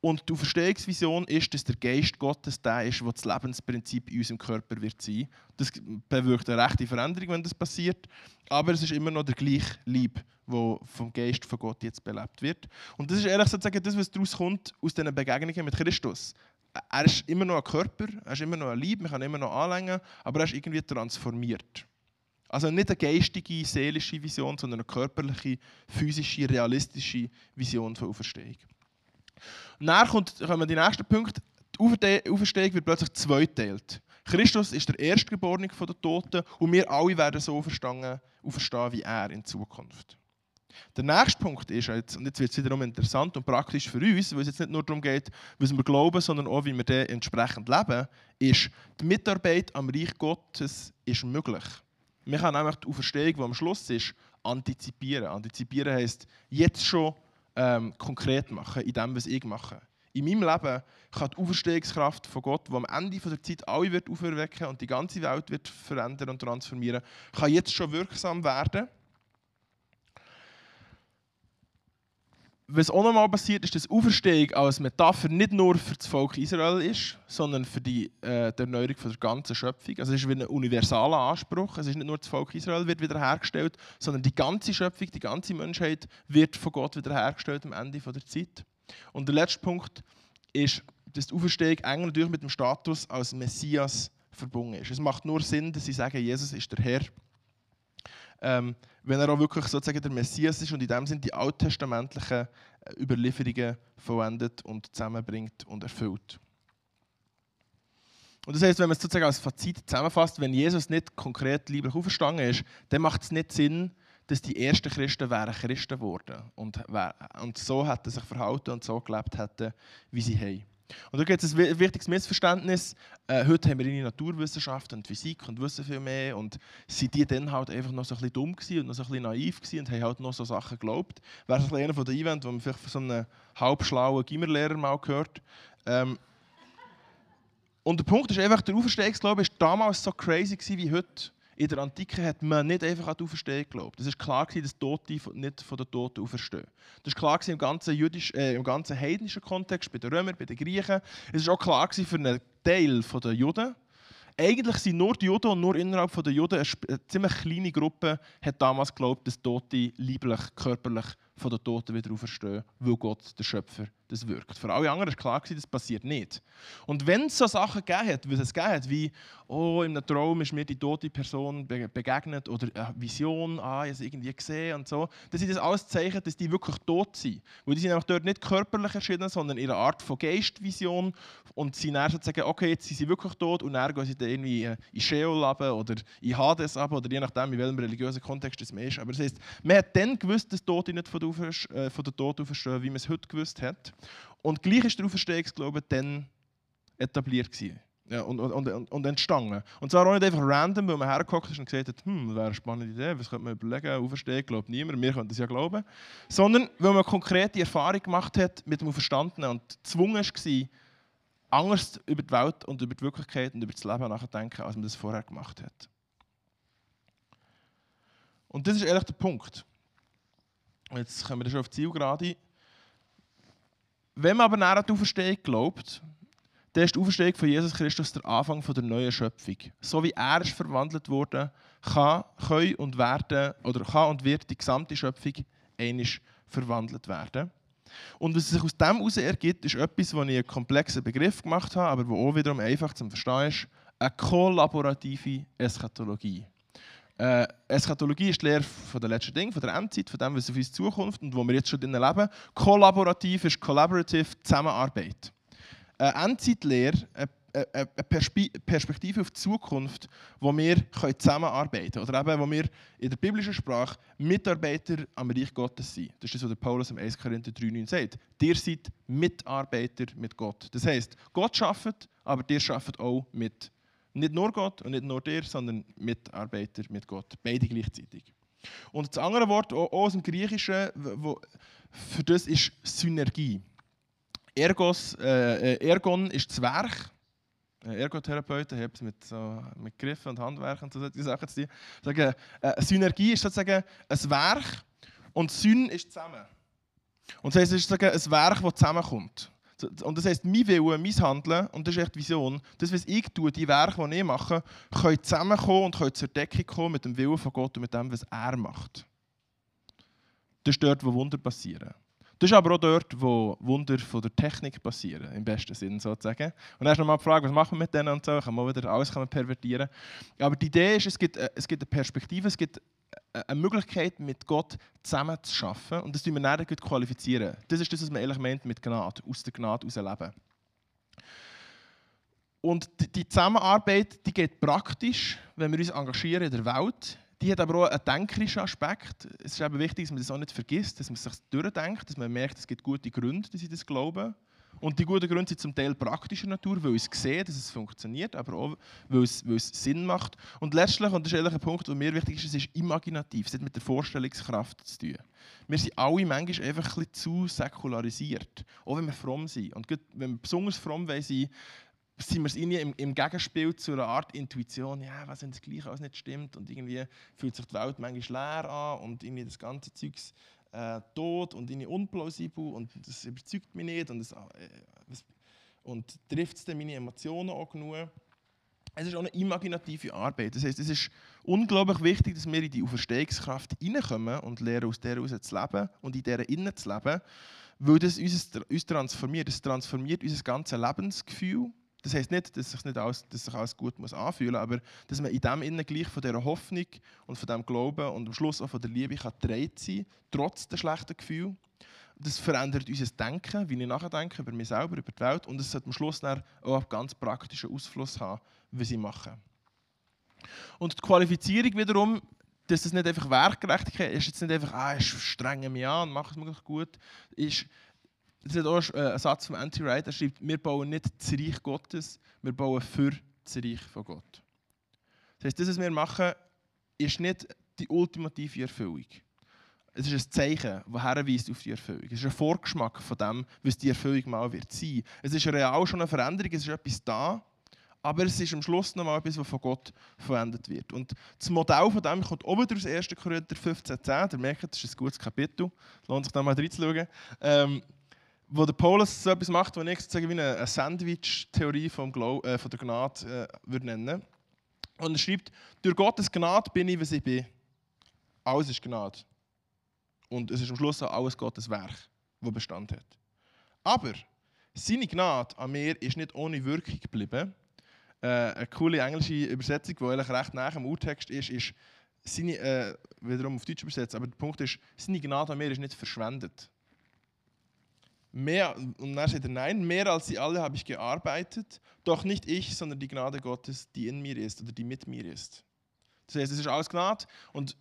Und die Auferstehungsvision ist, dass der Geist Gottes der ist, der das Lebensprinzip in unserem Körper wird sein. Das bewirkt eine rechte Veränderung, wenn das passiert. Aber es ist immer noch der gleiche Lieb, der vom Geist von Gott jetzt belebt wird. Und das ist ehrlich sozusagen das, was daraus kommt aus diesen Begegnungen mit Christus. Er ist immer noch ein Körper, er ist immer noch ein Lieb, man kann immer noch anlängen, aber er ist irgendwie transformiert. Also nicht eine geistige, seelische Vision, sondern eine körperliche, physische, realistische Vision von Auferstehung. Und dann kommt, kommen die nächsten Punkte. Die Auferstehung wird plötzlich zweiteilt. Christus ist der Erstgeborene der Toten und wir alle werden so verstanden, auferstehen wie er in Zukunft. Der nächste Punkt ist jetzt, und jetzt wird es wiederum interessant und praktisch für uns, weil es jetzt nicht nur darum geht, was wir glauben, sondern auch, wie wir dann entsprechend leben, ist, die Mitarbeit am Reich Gottes ist möglich. Wir können nämlich die Auferstehung, die am Schluss ist, antizipieren. Antizipieren heisst, jetzt schon ähm, konkret machen in dem, was ich mache. In meinem Leben kann die Auferstehungskraft von Gott, die am Ende der Zeit alle wird auferwecken und die ganze Welt wird verändern und transformieren, kann jetzt schon wirksam werden. Was auch nochmal passiert, ist, dass Auferstehung als Metapher nicht nur für das Volk Israel ist, sondern für die, äh, die Erneuerung von der ganzen Schöpfung. Also es ist wie ein universaler Anspruch. Es ist nicht nur das Volk Israel wird wiederhergestellt, sondern die ganze Schöpfung, die ganze Menschheit wird von Gott wiederhergestellt am Ende der Zeit. Und der letzte Punkt ist, dass die Auferstehung eng natürlich mit dem Status als Messias verbunden ist. Es macht nur Sinn, dass sie sagen, Jesus ist der Herr ähm, wenn er auch wirklich sozusagen der Messias ist und in dem Sinne die alttestamentlichen äh, Überlieferungen vollendet und zusammenbringt und erfüllt. Und das heißt, wenn man es sozusagen als Fazit zusammenfasst, wenn Jesus nicht konkret lieblich auferstanden ist, dann macht es nicht Sinn, dass die ersten Christen wären Christen geworden und, und so hätten sich verhalten und so gelebt hätten, wie sie haben. Und da gibt es ein wichtiges Missverständnis. Äh, heute haben wir in Naturwissenschaften und Physik und wissen viel mehr. Und sind die dann halt einfach noch so ein bisschen dumm und noch so ein bisschen naiv und haben halt noch so Sachen geglaubt. Wäre das einer von den Events, wo man vielleicht von so einem halbschlauen Gimmerlehrer mal gehört. Ähm, und der Punkt ist einfach, der Auferstehungsglaube war damals so crazy wie heute. In der Antike hat man nicht einfach an die Auferstehung geglaubt. Es war klar, dass Tote nicht von den Toten auferstehen. Das war klar im ganzen, jüdisch, äh, im ganzen heidnischen Kontext, bei den Römern, bei den Griechen. Es war auch klar für einen Teil der Juden. Eigentlich sind nur die Juden und nur innerhalb der Juden eine ziemlich kleine Gruppe hat damals geglaubt, dass Tote lieblich, körperlich von den Toten wieder auferstehen, weil Gott, der Schöpfer, das wirkt. Für alle anderen war klar, das passiert nicht. Und wenn es so Sachen gegeben hat, wie es gegeben hat, wie oh, in einem Traum ist mir die tote Person begegnet oder eine Vision, ah, ich habe sie irgendwie gesehen und so, dann sind das alles Zeichen, dass die wirklich tot sind. Weil die sind nämlich dort nicht körperlich erschienen, sondern in einer Art von Geistvision und sie dann sozusagen, okay, jetzt sind sie wirklich tot und dann gehen sie dann irgendwie in Sheol oder in Hades ab oder je nachdem, in welchem religiösen Kontext das ist. Aber das heisst, man hat dann gewusst, dass Tote nicht von der, äh, von der Tod auferstehen, wie man es heute gewusst hat. Und gleich ist der Auferstehungsglaube dann etabliert gewesen. Ja, und, und, und, entstanden. Und zwar auch nicht einfach random, weil man hergekommen ist und gesagt hat, hm, wäre eine spannende Idee, was könnte man überlegen, auferstehen, glaubt niemand, wir können das ja glauben. Sondern weil man konkrete Erfahrung gemacht hat mit dem Auferstandenen und gezwungen war, anders über die Welt und über die Wirklichkeit und über das Leben nachzudenken, als man das vorher gemacht hat. Und das ist ehrlich der Punkt. Jetzt kommen wir schon auf die Zielgerade. Wenn man aber nach der Auferstehung glaubt, dann ist die Auferstehung von Jesus Christus der Anfang der neuen Schöpfung. So wie er ist verwandelt wurde, kann, und werden oder kann und wird die gesamte Schöpfung einisch verwandelt werden. Und was sich aus dem heraus ergibt, ist etwas, wo ich einen komplexen Begriff gemacht habe, aber wo auch wiederum einfach zu verstehen ist, eine kollaborative Eschatologie. Äh, Eschatologie ist die Lehre von der letzten Dinge, von der Endzeit, von dem, was auf uns zukommt und wo wir jetzt schon drinnen leben. Kollaborativ ist Collaborative Zusammenarbeit. Eine Endzeitlehre, eine Perspektive auf die Zukunft, wo wir zusammenarbeiten können. Oder eben, wo wir in der biblischen Sprache Mitarbeiter am Reich Gottes sind. Das ist das, was Paulus im 1. Korinther 3,9 sagt. Ihr seid Mitarbeiter mit Gott. Das heisst, Gott schafft, aber ihr schafft auch mit. Nicht nur Gott und nicht nur dir, sondern Mitarbeiter mit Gott. Beide gleichzeitig. Und das andere Wort, auch aus dem Griechischen, wo, für das ist Synergie. Ergos, äh, äh Ergon ist das Werk äh, Ergotherapeuten haben es mit, so, mit Griffen und Handwerken und so Sachen zu tun. Äh, Synergie ist sozusagen ein Werk und Syn ist zusammen. Und das heisst, es ist sozusagen ein Werk, das zusammenkommt. Und das heisst, mein Wille, mein Handeln, und das ist echt Vision, das, was ich tue, die Werke, die ich mache, können zusammenkommen und können zur Deckung kommen mit dem Willen von Gott und mit dem, was er macht. Das ist dort, wo Wunder passieren. Das ist aber auch dort, wo Wunder von der Technik passieren, im besten Sinn sozusagen. Und ist nochmal die Frage, was machen wir mit denen und so, kann man wieder alles pervertieren. Aber die Idee ist, es gibt, äh, es gibt eine Perspektive, es gibt eine Möglichkeit, mit Gott zusammen zu schaffen und das tun wir dann qualifizieren. Das ist das, was man ehrlich meint mit Gnade, aus der Gnade heraus leben. Und die Zusammenarbeit, die geht praktisch, wenn wir uns engagieren in der Welt, die hat aber auch einen denkerischen Aspekt. Es ist eben wichtig, dass man das auch nicht vergisst, dass man sich durchdenkt, dass man merkt, es gibt gute Gründe, dass sie das glauben. Und die guten Gründe sind zum Teil praktischer Natur, weil ich sehe, dass es funktioniert, aber auch, weil es, weil es Sinn macht. Und letztlich, und das ist ein Punkt, der mir wichtig ist, es ist imaginativ, es hat mit der Vorstellungskraft zu tun. Wir sind alle manchmal einfach ein bisschen zu säkularisiert, auch wenn wir fromm sind. Und wenn wir besonders fromm sind, sind wir irgendwie im, im Gegenspiel zu einer Art Intuition, ja, was wenn das Gleiche alles nicht stimmt und irgendwie fühlt sich die Welt manchmal leer an und irgendwie das ganze Zeug äh, tot und irgendwie unplausibel und das überzeugt mich nicht und, äh, und trifft es meine Emotionen auch genug. Es ist auch eine imaginative Arbeit. Das heißt, es ist unglaublich wichtig, dass wir in die Auferstehungskraft hineinkommen und lernen, aus der heraus zu leben und in dieser innen zu leben, weil das uns, uns transformiert. Es transformiert unser ganzes Lebensgefühl das heisst nicht, dass sich, nicht alles, dass sich alles gut muss anfühlen aber dass man in dem Innen gleich von dieser Hoffnung und von diesem Glauben und am Schluss auch von der Liebe kann sein kann, trotz der schlechten Gefühle. Das verändert unser Denken, wie ich nachdenke über mich selber, über die Welt und es sollte am Schluss auch einen ganz praktischen Ausfluss haben, wie sie machen. Und die Qualifizierung wiederum, dass das nicht einfach Werkgerechtigkeit ist, jetzt nicht einfach, ah, ich strenge mich an mache es möglichst gut, ist, das ist auch äh, ein Satz von Anti-Wright, er schreibt, wir bauen nicht das Reich Gottes, wir bauen für das Reich von Gott. Das heißt, das, was wir machen, ist nicht die ultimative Erfüllung. Es ist ein Zeichen, das herweist auf die Erfüllung. Es ist ein Vorgeschmack von dem, was die Erfüllung mal wird sein. Es ist real schon eine Veränderung, es ist etwas da, aber es ist am Schluss noch mal etwas, was von Gott verwendet wird. Und das Modell von dem kommt oben aus 1. Korinther 15,10. Ihr merkt, das ist ein gutes Kapitel. Es lohnt sich da mal reinzuschauen. Ähm, wo der Paulus so etwas macht, was ich sozusagen wie eine Sandwich-Theorie äh, von der Gnade äh, würde nennen Und er schreibt, durch Gottes Gnade bin ich, was ich bin. Alles ist Gnade. Und es ist am Schluss auch alles Gottes Werk, das Bestand hat. Aber seine Gnade an mir ist nicht ohne Wirkung geblieben. Äh, eine coole englische Übersetzung, die eigentlich recht nach dem Urtext ist, ist seine, äh, wiederum auf Deutsch übersetzt, aber der Punkt ist, seine Gnade an mir ist nicht verschwendet. Mehr, und dann steht er, nein, mehr als sie alle habe ich gearbeitet, doch nicht ich, sondern die Gnade Gottes, die in mir ist oder die mit mir ist. Das heißt, es ist alles Gnade, und,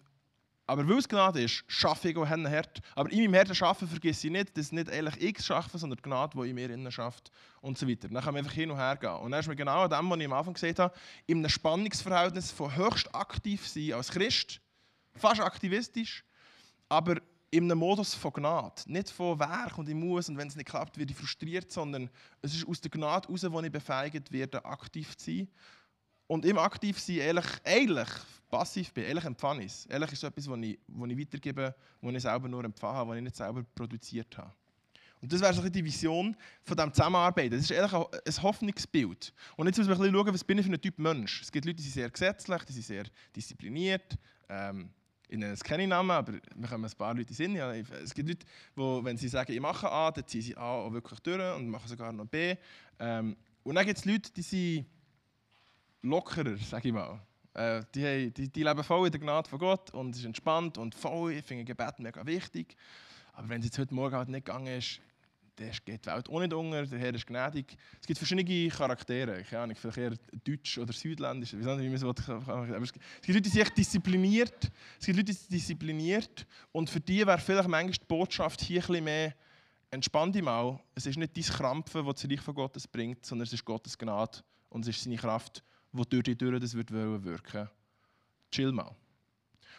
aber weil es Gnade ist, schaffe ich auch hart. Aber in meinem harten Arbeiten vergesse ich nicht, dass nicht eigentlich ich schaffe, sondern die Gnade, die in mir innen schafft und so weiter. Dann kann man einfach hin und her gehen. Und dann ist mir genau an dem, was ich am Anfang gesagt habe, in einem Spannungsverhältnis von höchst aktiv sein als Christ, fast aktivistisch, aber in einem Modus von Gnade. Nicht von Werk und ich muss und wenn es nicht klappt, werde ich frustriert, sondern es ist aus der Gnade heraus, wo ich befähigt werde, aktiv zu sein. Und im aktiv sein, ehrlich, ehrlich passiv bin, ehrlich empfange ich es. Ehrlich ist etwas, was ich, ich weitergebe, was ich selber nur empfangen habe, was ich nicht selber produziert habe. Und das wäre so die Vision von diesem Zusammenarbeiten. Das ist ehrlich ein Hoffnungsbild. Und jetzt muss man ein bisschen schauen, was bin ich für ein Typ Mensch. Es gibt Leute, die sind sehr gesetzlich, die sind sehr diszipliniert, ähm, Ich nenne es keine Namen, aber wir haben ein paar Leute in es gibt Leute, die, wenn sie sagen, ich mache A, dann ziehen sie A auch wirklich durch und machen sogar noch B. Ähm, und dann gibt es Leute, die sind lockerer, sage ich mal. Äh, die, die, die, leben voll in der Gnade von Gott und ist entspannt und voll. Ich finde Gebet mega wichtig. Aber wenn es jetzt heute Morgen halt nicht gegangen ist, dann geht die Welt auch nicht unter, der Herr ist gnädig. Es gibt verschiedene Charaktere, ich Ahnung, vielleicht eher deutsch oder südländisch, ich weiß nicht, wie man es will. Aber es gibt Leute, die sich diszipliniert, es gibt Leute, die sind diszipliniert und für die wäre vielleicht manchmal die Botschaft hier ein bisschen mehr entspann dich mal, es ist nicht dein Krampfen, das das Reich von Gottes bringt, sondern es ist Gottes Gnade und es ist seine Kraft, die durch dich durch das wird wirken Chill mal.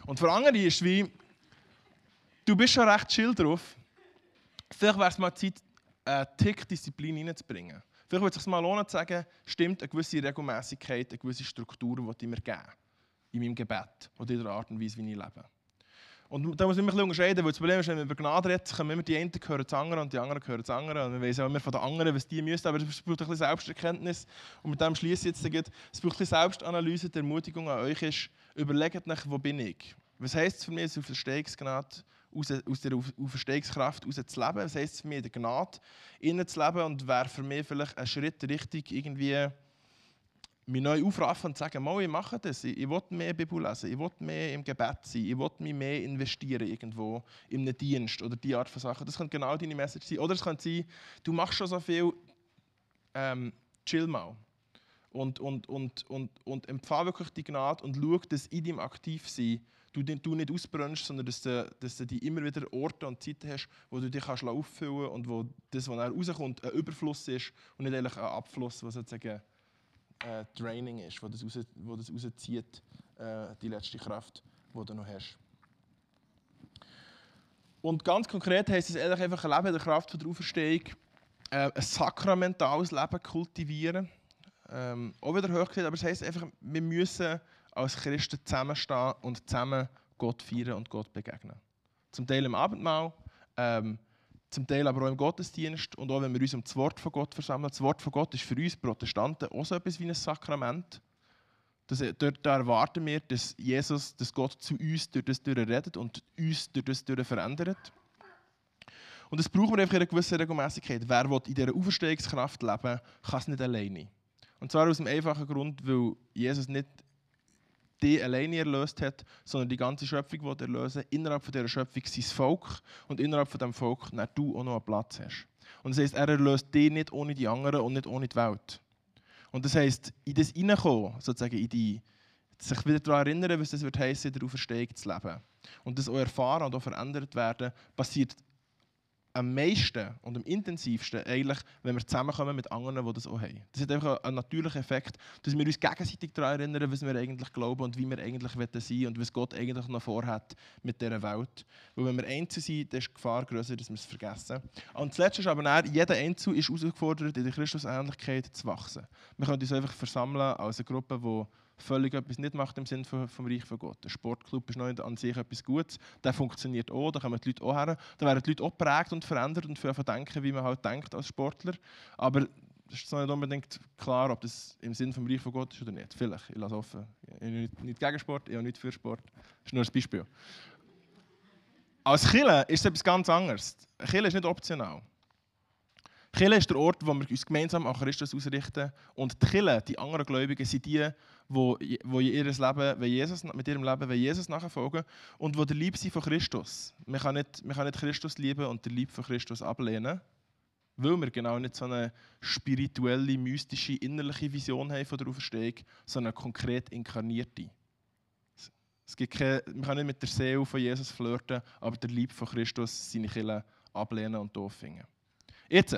Und für andere ist es wie, du bist schon recht chill drauf, vielleicht wäre es mal Zeit, einen Tick Disziplin reinzubringen. Vielleicht würde es sich mal lohnen zu sagen, stimmt eine gewisse Regelmäßigkeit, eine gewisse Struktur, die ich mir geben in meinem Gebet oder in der Art und Weise, wie ich lebe. Und da muss man immer unterscheiden, weil das Problem ist, wenn man über Gnade redet, kommen immer die einen gehören zu anderen und die anderen gehören zu anderen. Und wir wissen auch immer von den anderen, was die müssen, aber es braucht ein bisschen Selbsterkenntnis. Und mit dem schließe ich jetzt. Es braucht ein bisschen Selbstanalyse. Die Ermutigung an euch ist, überlegt euch, wo bin ich? Was heisst es für mich, aus Verstehungsgnade, aus, aus der Verstehungskraft heraus zu leben? Was heisst für mich, in der Gnade innen zu leben? Und wäre für mich vielleicht ein Schritt richtig irgendwie mich neu aufraffen und sagen, ich mache das, ich, ich will mehr Bibel lesen, ich will mehr im Gebet sein, ich will mich mehr investieren irgendwo in einen Dienst oder die Art von Sachen. Das könnte genau deine Message sein. Oder es könnte sein, du machst schon so viel, ähm, chill mal. Und, und, und, und, und empfange wirklich die Gnade und schau, dass in deinem Aktivsein du, du nicht ausbrennst, sondern dass du, dass du die immer wieder Orte und Zeiten hast, wo du dich kannst auffüllen kannst und wo das, was rauskommt, ein Überfluss ist und nicht eigentlich ein Abfluss, was sozusagen äh, Draining ist, wo das, raus, wo das rauszieht, äh, die letzte Kraft, die du noch hast. Und ganz konkret heisst es ehrlich einfach ein Leben der Kraft von der Auferstehung, äh, ein sakramentales Leben kultivieren. Ähm, auch wieder hochgestellt, aber es heisst einfach, wir müssen als Christen zusammenstehen und zusammen Gott feiern und Gott begegnen. Zum Teil im Abendmahl, ähm, zum Teil aber auch im Gottesdienst und auch wenn wir uns um das Wort von Gott versammeln. Das Wort von Gott ist für uns Protestanten auch so etwas wie ein Sakrament. Das, dort, da erwarten wir, dass Jesus, dass Gott zu uns durch das redet und uns durch das verändert. Und das brauchen wir einfach in einer gewissen Regelmäßigkeit. Wer in dieser Auferstehungskraft leben kann es nicht alleine. Und zwar aus dem einfachen Grund, weil Jesus nicht die alleine erlöst hat, sondern die ganze Schöpfung will erlösen. Innerhalb von dieser Schöpfung sein Volk und innerhalb von diesem Volk dann du auch noch einen Platz hast. Und das heisst, er erlöst dich nicht ohne die anderen und nicht ohne die Welt. Und das heisst, in das Hineinkommen, sozusagen in die, sich wieder daran erinnern, was es wird heißen, in der Auferstehung zu leben. Und das auch erfahren und auch verändert werden, passiert am meisten und am intensivsten eigentlich, wenn wir zusammenkommen mit anderen, die das auch haben. Das hat einfach einen natürlichen Effekt, dass wir uns gegenseitig daran erinnern, was wir eigentlich glauben und wie wir eigentlich sein und was Gott eigentlich noch vorhat mit dieser Welt. Weil wenn wir einzeln sind, dann ist die Gefahr größer, dass wir es vergessen. Und das Letzte ist aber dann, jeder Einzel ist herausgefordert, in der Christusähnlichkeit zu wachsen. Wir können uns einfach versammeln als eine Gruppe, die völlig etwas nicht macht im Sinne vom Reich von Gott. Der Sportclub ist noch nicht an sich etwas Gutes, der funktioniert auch, da kommen die Leute auch her, da werden die Leute auch prägt und verändert und für denken, wie man halt denkt als Sportler. Aber es ist nicht unbedingt klar, ob das im Sinne vom Reich von Gott ist oder nicht. Vielleicht, ich lasse offen. Ich bin nicht, nicht gegen Sport, ich habe nicht für Sport. Das ist nur ein Beispiel. Als Kille ist es etwas ganz anderes. Kille ist nicht optional. Kille ist der Ort, wo wir uns gemeinsam an Christus ausrichten. Und die Kille, die anderen Gläubigen, sind die, die, die ihr Leben, Jesus, mit ihrem Leben Jesus nachfolgen und die der Liebe sind von Christus. Man kann, nicht, man kann nicht Christus lieben und der Liebe von Christus ablehnen, weil wir genau nicht so eine spirituelle, mystische, innerliche Vision haben von der Auferstehung, sondern eine konkret inkarnierte. Es gibt keine, man kann nicht mit der Seele von Jesus flirten, aber der Liebe von Christus seine Kille ablehnen und doof finden. Jetzt,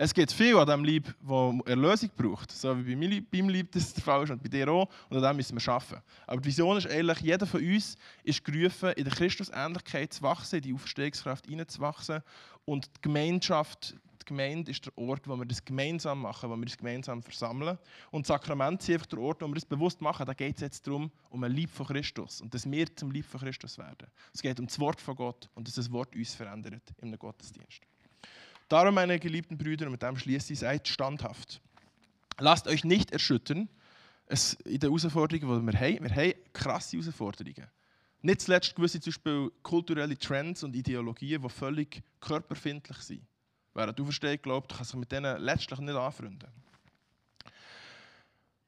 es gibt viel an diesem Lieb, das Erlösung braucht. So wie bei meinem Lieb das der Fall ist und bei dir auch. Und an dem müssen wir arbeiten. Aber die Vision ist eigentlich, jeder von uns ist gerufen, in der Christusähnlichkeit zu wachsen, in die Auferstehungskraft hineinzuwachsen. Und die Gemeinschaft, die Gemeinde ist der Ort, wo wir das gemeinsam machen, wo wir das gemeinsam versammeln. Und das Sakrament ist einfach der Ort, wo wir das bewusst machen. Da geht es jetzt darum, um ein Lieb von Christus. Und dass wir zum Lieb von Christus werden. Es geht um das Wort von Gott und dass das Wort uns verändert im Gottesdienst. Darum, meine geliebten Brüder, und mit dem schließe ich, seid standhaft. Lasst euch nicht erschüttern es, in den Herausforderungen, die wir haben. Wir haben krasse Herausforderungen. Nicht zuletzt gewisse zum Beispiel kulturelle Trends und Ideologien, die völlig körperfindlich sind. Wer du verstehst, glaubt, kann sich mit denen letztlich nicht anfreunden.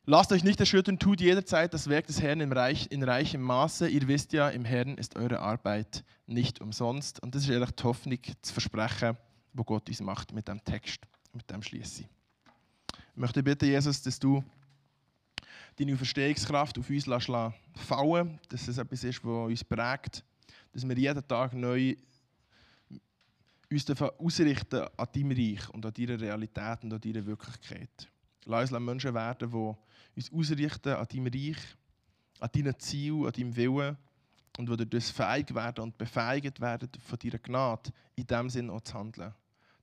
Lasst euch nicht erschüttern, tut jederzeit das Werk des Herrn in, reich, in reichem Maße. Ihr wisst ja, im Herrn ist eure Arbeit nicht umsonst. Und das ist ehrlich die Hoffnung, das Versprechen, wo Gott uns macht mit dem Text, mit dem Schließe. Ich möchte bitten, Jesus, dass du deine Verstehungskraft auf uns fallen dass es etwas ist, was uns prägt, dass wir jeden Tag neu uns ausrichten an deinem Reich und an deiner Realität und an deiner Wirklichkeit. Lass uns Menschen werden, die uns ausrichten an deinem Reich, an deinem Ziel, an deinem Willen und die durch das fähig werden und befähigt werden, von deiner Gnade in dem Sinn auch zu handeln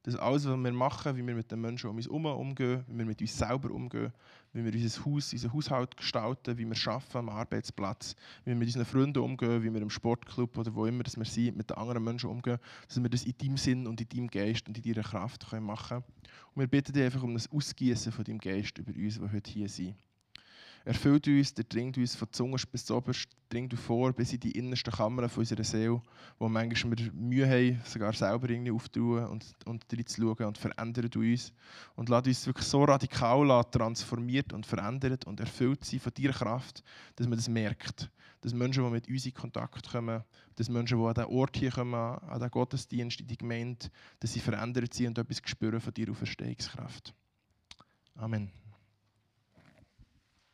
dass alles, was wir machen, wie wir mit den Menschen um uns herum umgehen, wie wir mit uns selber umgehen, wie wir unser Haus, unseren Haushalt gestalten, wie wir arbeiten am Arbeitsplatz, wie wir mit unseren Freunden umgehen, wie wir im Sportclub oder wo immer wir sind, mit den anderen Menschen umgehen, dass wir das in deinem Sinn und in deinem Geist und in deiner Kraft machen können. Und wir bitten dich einfach um das Ausgießen von deinem Geist über uns, die heute hier sind erfüllt uns, der dringt uns von Zunge bis zu oberst, dringt vor bis in die innersten Kammern unserer Seele, wo manchmal Mühe haben, sogar selber irgendwie aufzutun und, und schauen und verändert uns. Und lässt uns wirklich so radikal transformiert und verändert und erfüllt sein von deiner Kraft, dass man das merkt. Dass Menschen, die mit uns in Kontakt kommen, dass Menschen, die an diesen Ort hier kommen, an den Gottesdienst, in die Gemeinde, dass sie verändert sind und etwas spüren von deiner Auferstehungskraft. Amen.